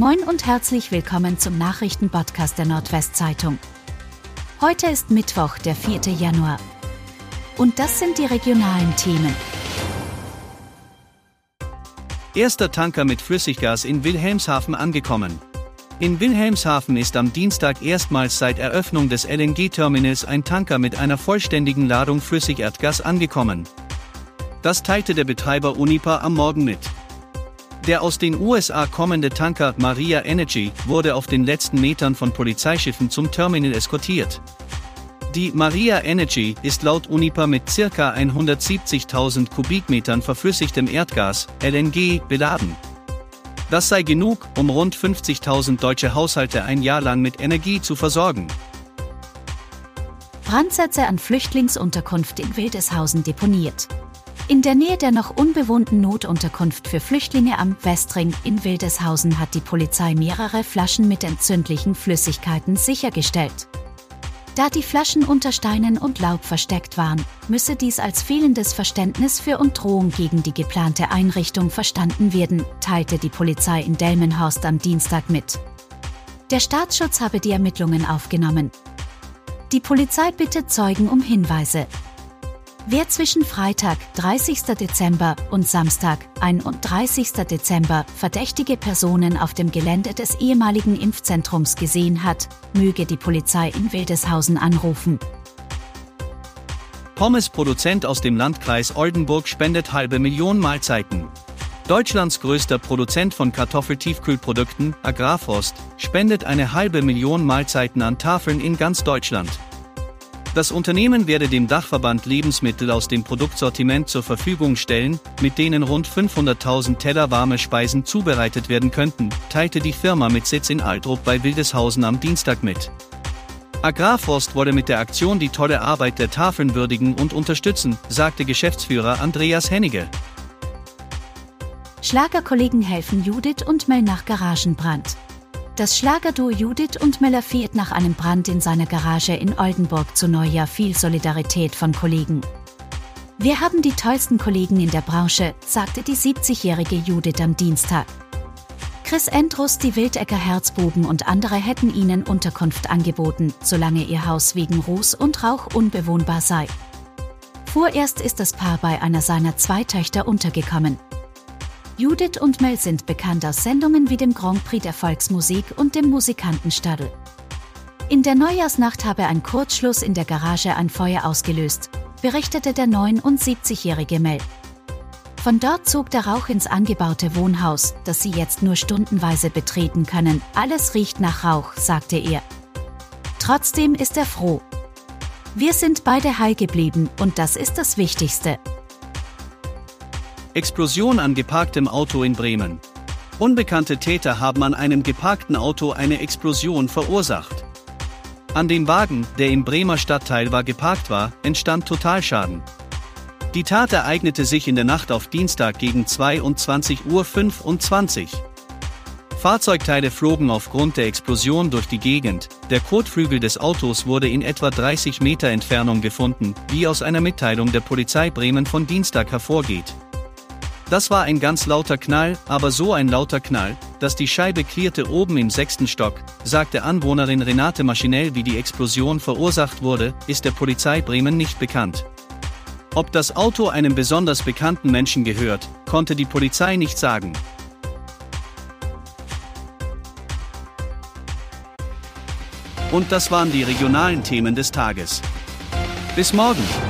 Moin und herzlich willkommen zum Nachrichtenpodcast der Nordwestzeitung. Heute ist Mittwoch, der 4. Januar. Und das sind die regionalen Themen. Erster Tanker mit Flüssiggas in Wilhelmshaven angekommen. In Wilhelmshaven ist am Dienstag erstmals seit Eröffnung des LNG-Terminals ein Tanker mit einer vollständigen Ladung Flüssigerdgas angekommen. Das teilte der Betreiber Unipa am Morgen mit. Der aus den USA kommende Tanker Maria Energy wurde auf den letzten Metern von Polizeischiffen zum Terminal eskortiert. Die Maria Energy ist laut Unipa mit ca. 170.000 Kubikmetern verflüssigtem Erdgas, LNG, beladen. Das sei genug, um rund 50.000 deutsche Haushalte ein Jahr lang mit Energie zu versorgen. Brandsätze an Flüchtlingsunterkunft in Wildeshausen deponiert. In der Nähe der noch unbewohnten Notunterkunft für Flüchtlinge am Westring in Wildeshausen hat die Polizei mehrere Flaschen mit entzündlichen Flüssigkeiten sichergestellt. Da die Flaschen unter Steinen und Laub versteckt waren, müsse dies als fehlendes Verständnis für und Drohung gegen die geplante Einrichtung verstanden werden, teilte die Polizei in Delmenhorst am Dienstag mit. Der Staatsschutz habe die Ermittlungen aufgenommen. Die Polizei bittet Zeugen um Hinweise, Wer zwischen Freitag, 30. Dezember und Samstag, 31. Dezember verdächtige Personen auf dem Gelände des ehemaligen Impfzentrums gesehen hat, möge die Polizei in Wildeshausen anrufen. Pommes-Produzent aus dem Landkreis Oldenburg spendet halbe Million Mahlzeiten. Deutschlands größter Produzent von Kartoffeltiefkühlprodukten, Agrarforst, spendet eine halbe Million Mahlzeiten an Tafeln in ganz Deutschland. Das Unternehmen werde dem Dachverband Lebensmittel aus dem Produktsortiment zur Verfügung stellen, mit denen rund 500.000 Teller warme Speisen zubereitet werden könnten, teilte die Firma mit Sitz in Altrup bei Wildeshausen am Dienstag mit. Agrarforst wolle mit der Aktion die tolle Arbeit der Tafeln würdigen und unterstützen, sagte Geschäftsführer Andreas Hennige. Schlagerkollegen helfen Judith und Mel nach Garagenbrand. Das Schlagerduo Judith und fehlt nach einem Brand in seiner Garage in Oldenburg zu Neujahr viel Solidarität von Kollegen. Wir haben die tollsten Kollegen in der Branche, sagte die 70-jährige Judith am Dienstag. Chris Endrus, die Wildecker Herzbuben und andere hätten ihnen Unterkunft angeboten, solange ihr Haus wegen Ruß und Rauch unbewohnbar sei. Vorerst ist das Paar bei einer seiner zwei Töchter untergekommen. Judith und Mel sind bekannt aus Sendungen wie dem Grand Prix der Volksmusik und dem Musikantenstadel. In der Neujahrsnacht habe ein Kurzschluss in der Garage ein Feuer ausgelöst, berichtete der 79-jährige Mel. Von dort zog der Rauch ins angebaute Wohnhaus, das sie jetzt nur stundenweise betreten können. Alles riecht nach Rauch, sagte er. Trotzdem ist er froh. Wir sind beide heil geblieben und das ist das Wichtigste. Explosion an geparktem Auto in Bremen. Unbekannte Täter haben an einem geparkten Auto eine Explosion verursacht. An dem Wagen, der im Bremer Stadtteil war geparkt war, entstand Totalschaden. Die Tat ereignete sich in der Nacht auf Dienstag gegen 22.25 Uhr. Fahrzeugteile flogen aufgrund der Explosion durch die Gegend. Der Kotflügel des Autos wurde in etwa 30 Meter Entfernung gefunden, wie aus einer Mitteilung der Polizei Bremen von Dienstag hervorgeht. Das war ein ganz lauter Knall, aber so ein lauter Knall, dass die Scheibe klirrte oben im sechsten Stock, sagte Anwohnerin Renate Maschinell, wie die Explosion verursacht wurde, ist der Polizei Bremen nicht bekannt. Ob das Auto einem besonders bekannten Menschen gehört, konnte die Polizei nicht sagen. Und das waren die regionalen Themen des Tages. Bis morgen!